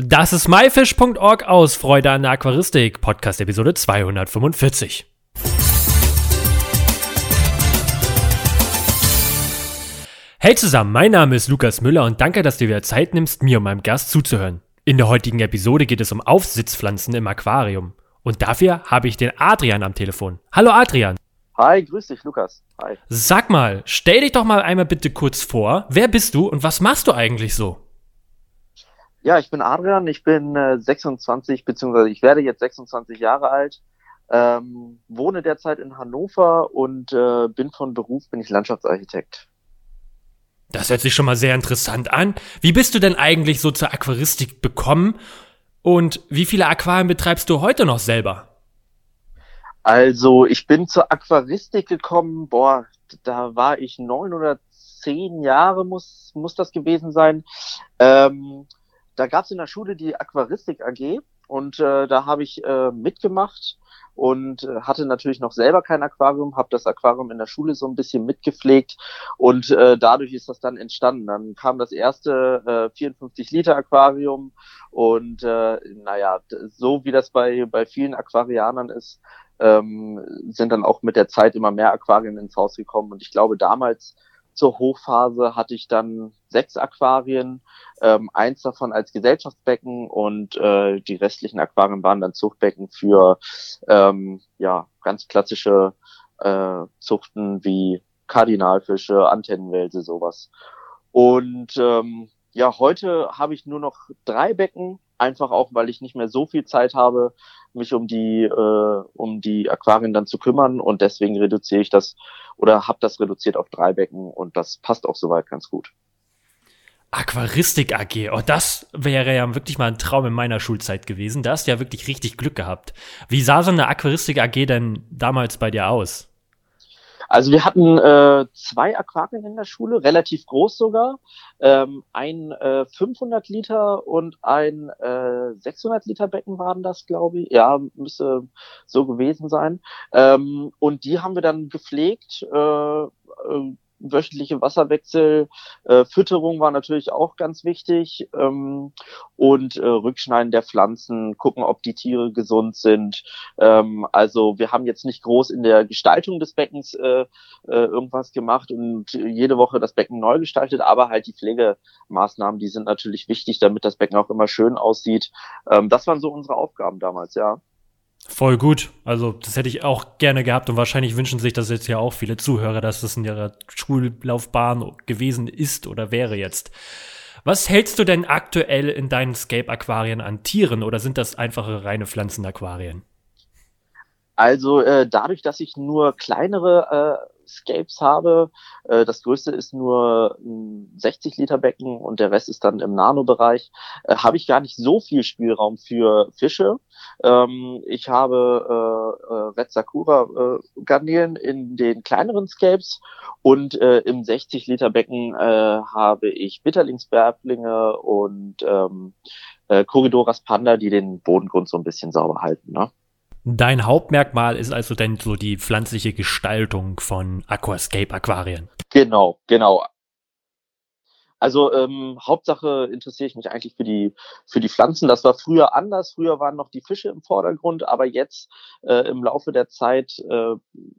Das ist myfish.org aus Freude an der Aquaristik, Podcast Episode 245. Hey zusammen, mein Name ist Lukas Müller und danke, dass du dir Zeit nimmst, mir und meinem Gast zuzuhören. In der heutigen Episode geht es um Aufsitzpflanzen im Aquarium. Und dafür habe ich den Adrian am Telefon. Hallo Adrian. Hi, grüß dich, Lukas. Hi. Sag mal, stell dich doch mal einmal bitte kurz vor. Wer bist du und was machst du eigentlich so? Ja, ich bin Adrian, ich bin äh, 26, beziehungsweise ich werde jetzt 26 Jahre alt, ähm, wohne derzeit in Hannover und äh, bin von Beruf, bin ich Landschaftsarchitekt. Das hört sich schon mal sehr interessant an. Wie bist du denn eigentlich so zur Aquaristik bekommen und wie viele Aquarien betreibst du heute noch selber? Also ich bin zur Aquaristik gekommen, boah, da war ich neun oder zehn Jahre muss, muss das gewesen sein. Ähm, da gab es in der Schule die Aquaristik AG und äh, da habe ich äh, mitgemacht und äh, hatte natürlich noch selber kein Aquarium, habe das Aquarium in der Schule so ein bisschen mitgepflegt und äh, dadurch ist das dann entstanden. Dann kam das erste äh, 54 Liter Aquarium und äh, naja, so wie das bei, bei vielen Aquarianern ist, ähm, sind dann auch mit der Zeit immer mehr Aquarien ins Haus gekommen und ich glaube damals zur Hochphase hatte ich dann sechs Aquarien, ähm, eins davon als Gesellschaftsbecken und äh, die restlichen Aquarien waren dann Zuchtbecken für ähm, ja ganz klassische äh, Zuchten wie Kardinalfische, Antennenwälse, sowas. Und ähm, ja, heute habe ich nur noch drei Becken, einfach auch, weil ich nicht mehr so viel Zeit habe, mich um die äh, um die Aquarien dann zu kümmern und deswegen reduziere ich das oder habe das reduziert auf drei Becken und das passt auch soweit ganz gut. Aquaristik AG, oh, das wäre ja wirklich mal ein Traum in meiner Schulzeit gewesen. Da hast du ja wirklich richtig Glück gehabt. Wie sah so eine Aquaristik AG denn damals bei dir aus? Also wir hatten äh, zwei Aquarien in der Schule, relativ groß sogar. Ähm, ein äh, 500 Liter und ein äh, 600 Liter Becken waren das, glaube ich. Ja, müsste so gewesen sein. Ähm, und die haben wir dann gepflegt. Äh, äh wöchentliche Wasserwechsel, äh, Fütterung war natürlich auch ganz wichtig ähm, und äh, Rückschneiden der Pflanzen, gucken, ob die Tiere gesund sind. Ähm, also wir haben jetzt nicht groß in der Gestaltung des Beckens äh, äh, irgendwas gemacht und jede Woche das Becken neu gestaltet, aber halt die Pflegemaßnahmen, die sind natürlich wichtig, damit das Becken auch immer schön aussieht. Ähm, das waren so unsere Aufgaben damals, ja. Voll gut. Also, das hätte ich auch gerne gehabt und wahrscheinlich wünschen sich das jetzt ja auch viele Zuhörer, dass das in ihrer Schullaufbahn gewesen ist oder wäre jetzt. Was hältst du denn aktuell in deinen Scape-Aquarien an Tieren oder sind das einfache reine Pflanzenaquarien? Also äh, dadurch, dass ich nur kleinere äh, Scapes habe, äh, das größte ist nur ein 60 Liter Becken und der Rest ist dann im Nano-Bereich, äh, habe ich gar nicht so viel Spielraum für Fische. Ähm, ich habe äh, äh, Red Sakura äh, Garnelen in den kleineren Scapes und äh, im 60 Liter Becken äh, habe ich Bitterlingsbärblinge und ähm, äh, Corridoras Panda, die den Bodengrund so ein bisschen sauber halten. Ne? Dein Hauptmerkmal ist also denn so die pflanzliche Gestaltung von Aquascape Aquarien. Genau, genau. Also ähm, Hauptsache interessiere ich mich eigentlich für die für die Pflanzen. Das war früher anders. Früher waren noch die Fische im Vordergrund, aber jetzt äh, im Laufe der Zeit äh,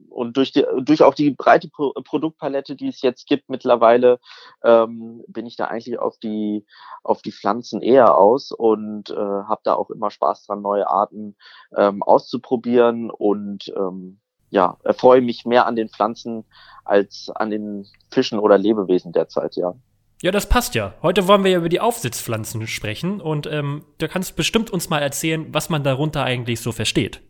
und durch die durch auch die breite Pro Produktpalette, die es jetzt gibt mittlerweile, ähm, bin ich da eigentlich auf die auf die Pflanzen eher aus und äh, habe da auch immer Spaß dran, neue Arten ähm, auszuprobieren und ähm, ja, erfreue mich mehr an den Pflanzen als an den Fischen oder Lebewesen derzeit, ja. Ja, das passt ja. Heute wollen wir ja über die Aufsitzpflanzen sprechen und ähm, du kannst bestimmt uns mal erzählen, was man darunter eigentlich so versteht.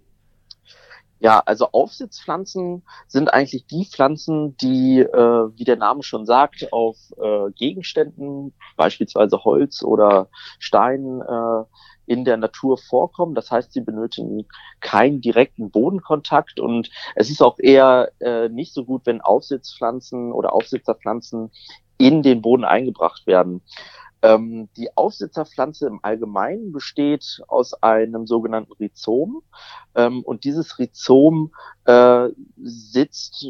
Ja, also Aufsitzpflanzen sind eigentlich die Pflanzen, die, äh, wie der Name schon sagt, auf äh, Gegenständen, beispielsweise Holz oder Stein, äh, in der Natur vorkommen. Das heißt, sie benötigen keinen direkten Bodenkontakt und es ist auch eher äh, nicht so gut, wenn Aufsitzpflanzen oder Aufsitzerpflanzen in den Boden eingebracht werden. Ähm, die Aufsitzerpflanze im Allgemeinen besteht aus einem sogenannten Rhizom ähm, und dieses Rhizom äh, sitzt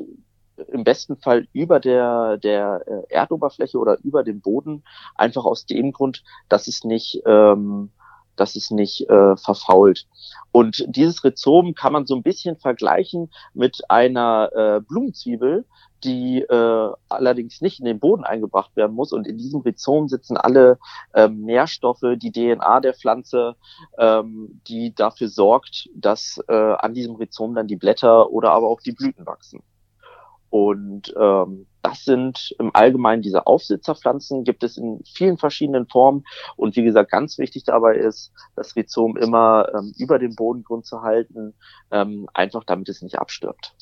im besten Fall über der, der äh, Erdoberfläche oder über dem Boden, einfach aus dem Grund, dass es nicht ähm, dass es nicht äh, verfault. Und dieses Rhizom kann man so ein bisschen vergleichen mit einer äh, Blumenzwiebel, die äh, allerdings nicht in den Boden eingebracht werden muss. Und in diesem Rhizom sitzen alle ähm, Nährstoffe, die DNA der Pflanze, ähm, die dafür sorgt, dass äh, an diesem Rhizom dann die Blätter oder aber auch die Blüten wachsen. Und ähm, das sind im Allgemeinen diese Aufsitzerpflanzen, gibt es in vielen verschiedenen Formen. Und wie gesagt, ganz wichtig dabei ist, das Rhizom immer ähm, über dem Bodengrund zu halten, ähm, einfach damit es nicht abstirbt.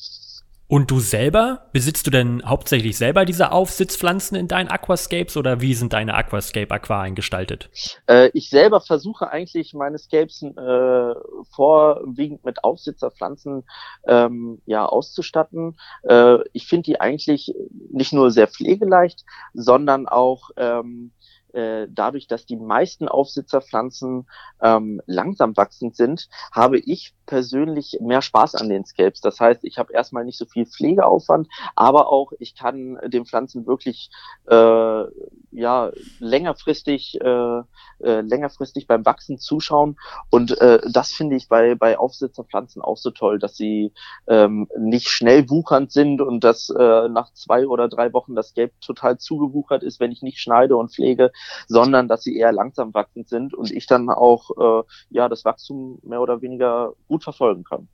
Und du selber, besitzt du denn hauptsächlich selber diese Aufsitzpflanzen in deinen Aquascapes oder wie sind deine Aquascape-Aquarien gestaltet? Äh, ich selber versuche eigentlich meine Scapes äh, vorwiegend mit Aufsitzerpflanzen ähm, ja, auszustatten. Äh, ich finde die eigentlich nicht nur sehr pflegeleicht, sondern auch ähm, äh, dadurch, dass die meisten Aufsitzerpflanzen ähm, langsam wachsend sind, habe ich persönlich mehr Spaß an den Scapes. Das heißt, ich habe erstmal nicht so viel Pflegeaufwand, aber auch ich kann den Pflanzen wirklich äh, ja längerfristig äh, äh, längerfristig beim Wachsen zuschauen und äh, das finde ich bei bei Aufsitzerpflanzen auch so toll, dass sie ähm, nicht schnell wuchernd sind und dass äh, nach zwei oder drei Wochen das Scape total zugewuchert ist, wenn ich nicht schneide und pflege, sondern dass sie eher langsam wachsend sind und ich dann auch äh, ja das Wachstum mehr oder weniger gut verfolgen kann.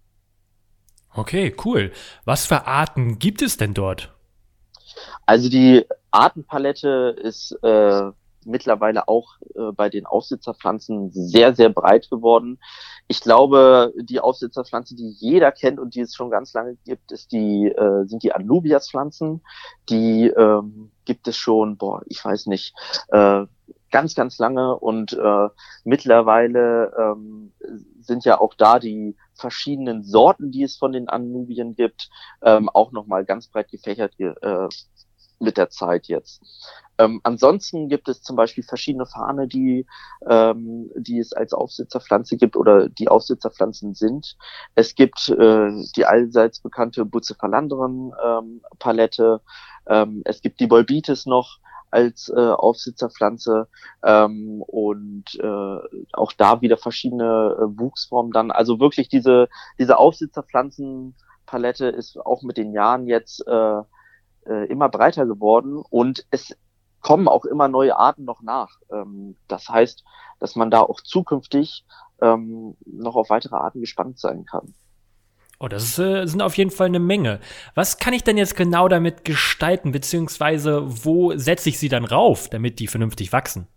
Okay, cool. Was für Arten gibt es denn dort? Also die Artenpalette ist äh, mittlerweile auch äh, bei den Aufsitzerpflanzen sehr, sehr breit geworden. Ich glaube, die Aufsitzerpflanze, die jeder kennt und die es schon ganz lange gibt, ist die, äh, sind die Anubias-Pflanzen. Die ähm, gibt es schon, boah, ich weiß nicht, äh, ganz, ganz lange und äh, mittlerweile ähm, sind ja auch da die verschiedenen Sorten, die es von den Anubien gibt, ähm, auch nochmal ganz breit gefächert äh, mit der Zeit jetzt. Ähm, ansonsten gibt es zum Beispiel verschiedene Fahne, die, ähm, die es als Aufsitzerpflanze gibt oder die Aufsitzerpflanzen sind. Es gibt äh, die allseits bekannte Bucephalandren ähm. Ähm, es gibt die Bolbitis noch als äh, Aufsitzerpflanze ähm, und äh, auch da wieder verschiedene äh, Wuchsformen dann. Also wirklich diese, diese Aufsitzerpflanzenpalette ist auch mit den Jahren jetzt äh, äh, immer breiter geworden und es kommen auch immer neue Arten noch nach. Ähm, das heißt, dass man da auch zukünftig ähm, noch auf weitere Arten gespannt sein kann. Oh, das ist, äh, sind auf jeden Fall eine Menge. Was kann ich denn jetzt genau damit gestalten, beziehungsweise wo setze ich sie dann rauf, damit die vernünftig wachsen?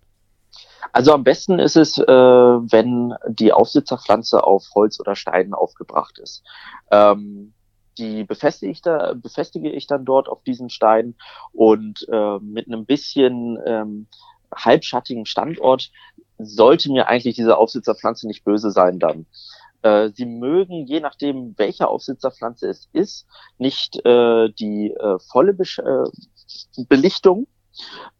Also am besten ist es, äh, wenn die Aufsitzerpflanze auf Holz oder Steinen aufgebracht ist. Ähm, die befestige ich, da, befestige ich dann dort auf diesen Steinen und äh, mit einem bisschen ähm, halbschattigen Standort sollte mir eigentlich diese Aufsitzerpflanze nicht böse sein dann. Äh, sie mögen, je nachdem, welche Aufsitzerpflanze es ist, nicht äh, die äh, volle Be äh, Belichtung,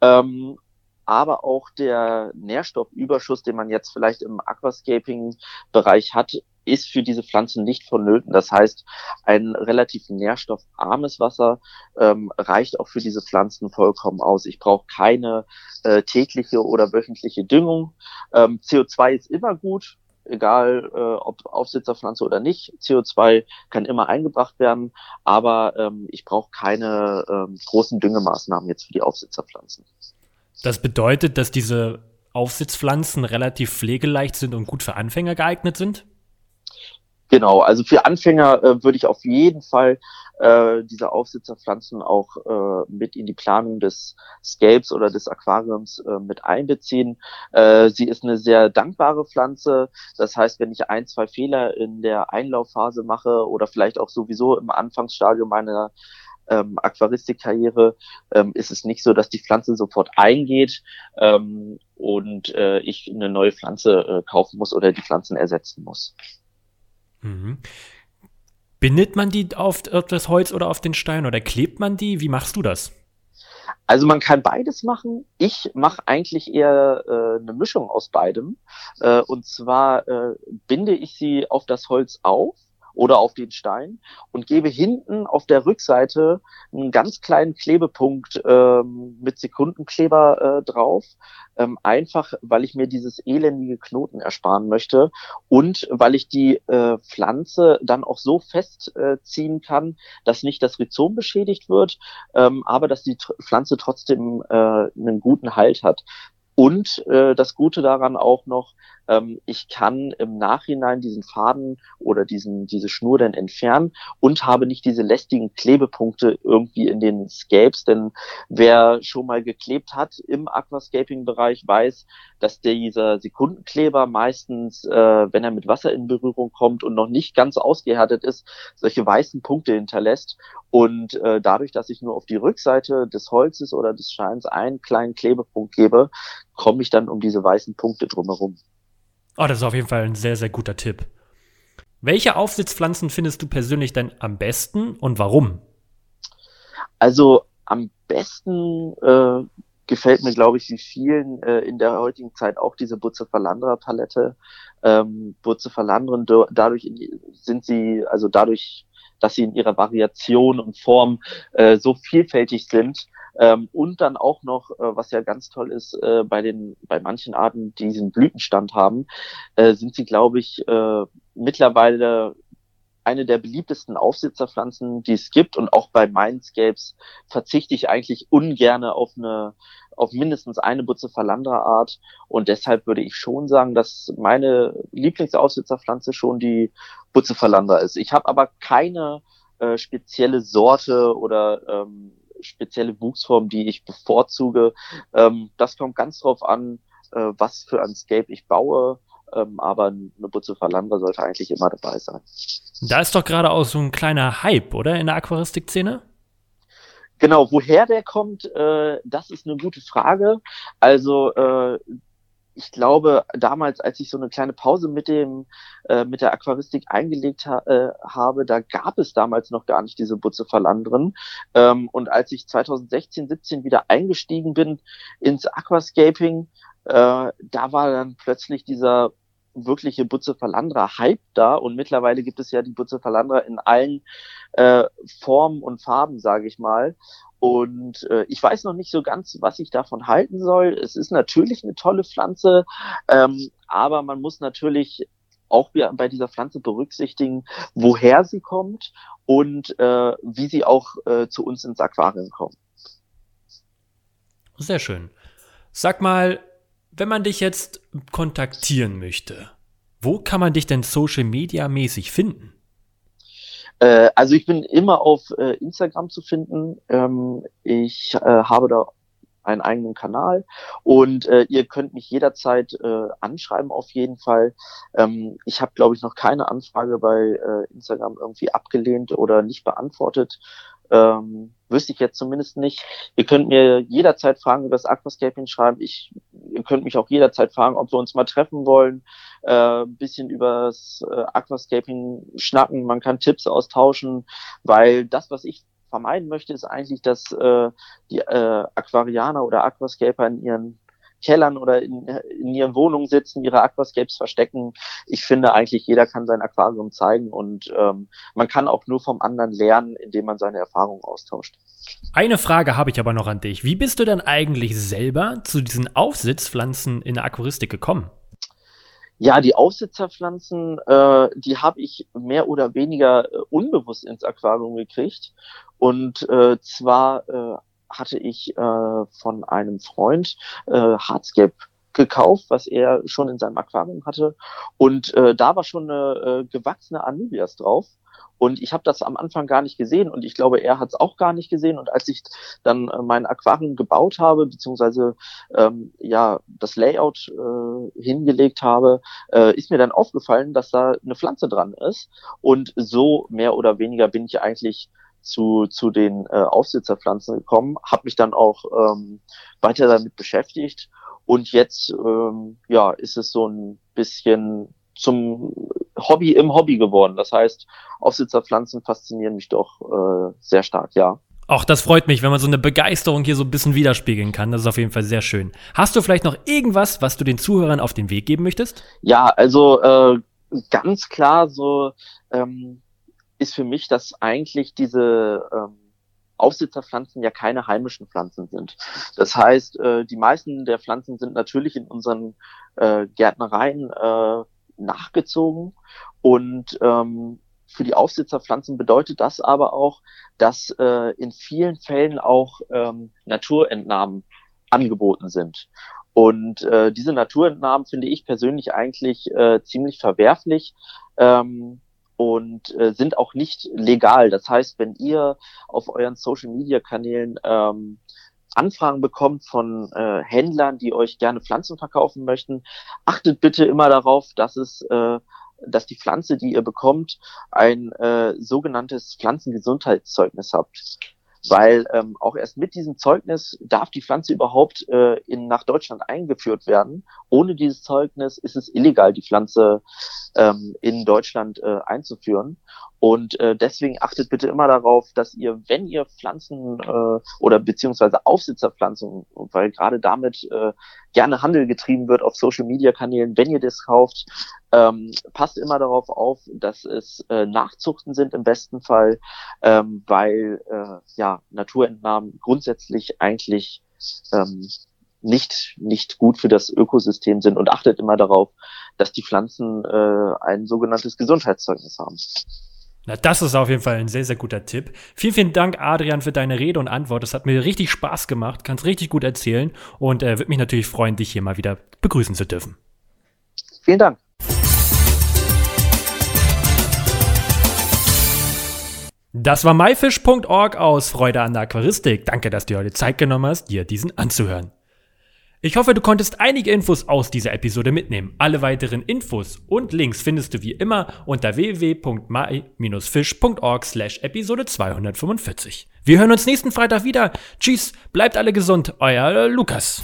ähm, aber auch der Nährstoffüberschuss, den man jetzt vielleicht im Aquascaping-Bereich hat, ist für diese Pflanzen nicht vonnöten. Das heißt, ein relativ nährstoffarmes Wasser ähm, reicht auch für diese Pflanzen vollkommen aus. Ich brauche keine äh, tägliche oder wöchentliche Düngung. Ähm, CO2 ist immer gut, egal äh, ob Aufsitzerpflanze oder nicht. CO2 kann immer eingebracht werden, aber ähm, ich brauche keine ähm, großen Düngemaßnahmen jetzt für die Aufsitzerpflanzen. Das bedeutet, dass diese Aufsitzpflanzen relativ pflegeleicht sind und gut für Anfänger geeignet sind? Genau, also für Anfänger äh, würde ich auf jeden Fall äh, diese Aufsitzerpflanzen auch äh, mit in die Planung des Scapes oder des Aquariums äh, mit einbeziehen. Äh, sie ist eine sehr dankbare Pflanze. Das heißt, wenn ich ein, zwei Fehler in der Einlaufphase mache oder vielleicht auch sowieso im Anfangsstadium meiner ähm, Aquaristikkarriere ähm, ist es nicht so, dass die Pflanze sofort eingeht ähm, und äh, ich eine neue Pflanze äh, kaufen muss oder die Pflanzen ersetzen muss. Mhm. Bindet man die auf, das Holz oder auf den Stein oder klebt man die? Wie machst du das? Also man kann beides machen. Ich mache eigentlich eher äh, eine Mischung aus beidem. Äh, und zwar äh, binde ich sie auf das Holz auf oder auf den Stein und gebe hinten auf der Rückseite einen ganz kleinen Klebepunkt ähm, mit Sekundenkleber äh, drauf, ähm, einfach weil ich mir dieses elendige Knoten ersparen möchte und weil ich die äh, Pflanze dann auch so festziehen äh, kann, dass nicht das Rhizom beschädigt wird, ähm, aber dass die Pflanze trotzdem äh, einen guten Halt hat. Und äh, das Gute daran auch noch, ähm, ich kann im Nachhinein diesen Faden oder diesen, diese Schnur dann entfernen und habe nicht diese lästigen Klebepunkte irgendwie in den Scapes, denn wer schon mal geklebt hat im Aquascaping-Bereich weiß, dass dieser Sekundenkleber meistens, äh, wenn er mit Wasser in Berührung kommt und noch nicht ganz ausgehärtet ist, solche weißen Punkte hinterlässt. Und äh, dadurch, dass ich nur auf die Rückseite des Holzes oder des Scheins einen kleinen Klebepunkt gebe, komme ich dann um diese weißen Punkte drumherum. Oh, das ist auf jeden Fall ein sehr, sehr guter Tipp. Welche Aufsitzpflanzen findest du persönlich denn am besten und warum? Also am besten äh, gefällt mir, glaube ich, wie vielen äh, in der heutigen Zeit auch diese Bucephalandra-Palette. Ähm, Bucephalandren, dadurch sind sie, also dadurch, dass sie in ihrer Variation und Form äh, so vielfältig sind, ähm, und dann auch noch, äh, was ja ganz toll ist, äh, bei den, bei manchen Arten, die diesen Blütenstand haben, äh, sind sie, glaube ich, äh, mittlerweile eine der beliebtesten Aufsitzerpflanzen, die es gibt. Und auch bei Mindscapes verzichte ich eigentlich ungerne auf eine, auf mindestens eine Bucephalandra-Art. Und deshalb würde ich schon sagen, dass meine Lieblingsaufsitzerpflanze schon die Bucephalandra ist. Ich habe aber keine äh, spezielle Sorte oder ähm, spezielle Wuchsform, die ich bevorzuge. Ähm, das kommt ganz drauf an, äh, was für ein Scape ich baue. Ähm, aber eine Butze Verlander sollte eigentlich immer dabei sein. Da ist doch gerade auch so ein kleiner Hype, oder? In der Aquaristik-Szene? Genau, woher der kommt, äh, das ist eine gute Frage. Also äh, ich glaube, damals, als ich so eine kleine Pause mit dem äh, mit der Aquaristik eingelegt ha äh, habe, da gab es damals noch gar nicht diese Bucephalandren. Ähm, und als ich 2016, 17 wieder eingestiegen bin ins Aquascaping, äh, da war dann plötzlich dieser wirkliche Bucephalandra Hype da und mittlerweile gibt es ja die Bucephalandra in allen äh, Formen und Farben, sage ich mal. Und äh, ich weiß noch nicht so ganz, was ich davon halten soll. Es ist natürlich eine tolle Pflanze, ähm, aber man muss natürlich auch bei dieser Pflanze berücksichtigen, woher sie kommt und äh, wie sie auch äh, zu uns ins Aquarium kommt. Sehr schön. Sag mal, wenn man dich jetzt kontaktieren möchte, wo kann man dich denn social media mäßig finden? Äh, also ich bin immer auf äh, Instagram zu finden. Ähm, ich äh, habe da einen eigenen Kanal und äh, ihr könnt mich jederzeit äh, anschreiben auf jeden Fall. Ähm, ich habe, glaube ich, noch keine Anfrage bei äh, Instagram irgendwie abgelehnt oder nicht beantwortet. Ähm, wüsste ich jetzt zumindest nicht. Ihr könnt mir jederzeit Fragen über das Aquascaping schreiben. Ich, ihr könnt mich auch jederzeit fragen, ob wir uns mal treffen wollen, äh, bisschen über das äh, Aquascaping schnacken. Man kann Tipps austauschen, weil das, was ich vermeiden möchte, ist eigentlich, dass äh, die äh, Aquarianer oder Aquascaper in ihren Kellern oder in, in ihren Wohnungen sitzen, ihre Aquascapes verstecken. Ich finde eigentlich, jeder kann sein Aquarium zeigen und ähm, man kann auch nur vom anderen lernen, indem man seine Erfahrungen austauscht. Eine Frage habe ich aber noch an dich. Wie bist du denn eigentlich selber zu diesen Aufsitzpflanzen in der Aquaristik gekommen? Ja, die Aufsitzerpflanzen, äh, die habe ich mehr oder weniger äh, unbewusst ins Aquarium gekriegt. Und äh, zwar äh, hatte ich äh, von einem Freund äh, Hardscape gekauft, was er schon in seinem Aquarium hatte. Und äh, da war schon eine äh, gewachsene Anubias drauf. Und ich habe das am Anfang gar nicht gesehen und ich glaube, er hat es auch gar nicht gesehen. Und als ich dann äh, mein Aquarium gebaut habe, beziehungsweise ähm, ja das Layout äh, hingelegt habe, äh, ist mir dann aufgefallen, dass da eine Pflanze dran ist. Und so mehr oder weniger bin ich eigentlich zu, zu den äh, Aufsitzerpflanzen gekommen, habe mich dann auch ähm, weiter damit beschäftigt und jetzt ähm, ja ist es so ein bisschen zum Hobby im Hobby geworden. Das heißt, Aufsitzerpflanzen faszinieren mich doch äh, sehr stark, ja. Auch das freut mich, wenn man so eine Begeisterung hier so ein bisschen widerspiegeln kann. Das ist auf jeden Fall sehr schön. Hast du vielleicht noch irgendwas, was du den Zuhörern auf den Weg geben möchtest? Ja, also äh, ganz klar so ähm, ist für mich, dass eigentlich diese ähm, Aufsitzerpflanzen ja keine heimischen Pflanzen sind. Das heißt, äh, die meisten der Pflanzen sind natürlich in unseren äh, Gärtnereien äh, nachgezogen und ähm, für die Aufsitzerpflanzen bedeutet das aber auch, dass äh, in vielen Fällen auch ähm, Naturentnahmen angeboten sind. Und äh, diese Naturentnahmen finde ich persönlich eigentlich äh, ziemlich verwerflich. Ähm, und äh, sind auch nicht legal. Das heißt, wenn ihr auf euren Social-Media-Kanälen ähm, Anfragen bekommt von äh, Händlern, die euch gerne Pflanzen verkaufen möchten, achtet bitte immer darauf, dass es äh, dass die Pflanze, die ihr bekommt, ein äh, sogenanntes Pflanzengesundheitszeugnis habt weil ähm, auch erst mit diesem Zeugnis darf die Pflanze überhaupt äh, in, nach Deutschland eingeführt werden. Ohne dieses Zeugnis ist es illegal, die Pflanze ähm, in Deutschland äh, einzuführen. Und äh, deswegen achtet bitte immer darauf, dass ihr, wenn ihr Pflanzen äh, oder beziehungsweise Aufsitzerpflanzen, weil gerade damit äh, gerne Handel getrieben wird auf Social-Media-Kanälen, wenn ihr das kauft, ähm, passt immer darauf auf, dass es äh, Nachzuchten sind im besten Fall, ähm, weil äh, ja Naturentnahmen grundsätzlich eigentlich ähm, nicht nicht gut für das Ökosystem sind und achtet immer darauf, dass die Pflanzen äh, ein sogenanntes Gesundheitszeugnis haben. Na, das ist auf jeden Fall ein sehr, sehr guter Tipp. Vielen, vielen Dank, Adrian, für deine Rede und Antwort. Das hat mir richtig Spaß gemacht, kannst richtig gut erzählen und äh, würde mich natürlich freuen, dich hier mal wieder begrüßen zu dürfen. Vielen Dank. Das war myfish.org aus Freude an der Aquaristik. Danke, dass du dir heute Zeit genommen hast, dir diesen anzuhören. Ich hoffe, du konntest einige Infos aus dieser Episode mitnehmen. Alle weiteren Infos und Links findest du wie immer unter www.my-fish.org slash Episode 245. Wir hören uns nächsten Freitag wieder. Tschüss, bleibt alle gesund, euer Lukas.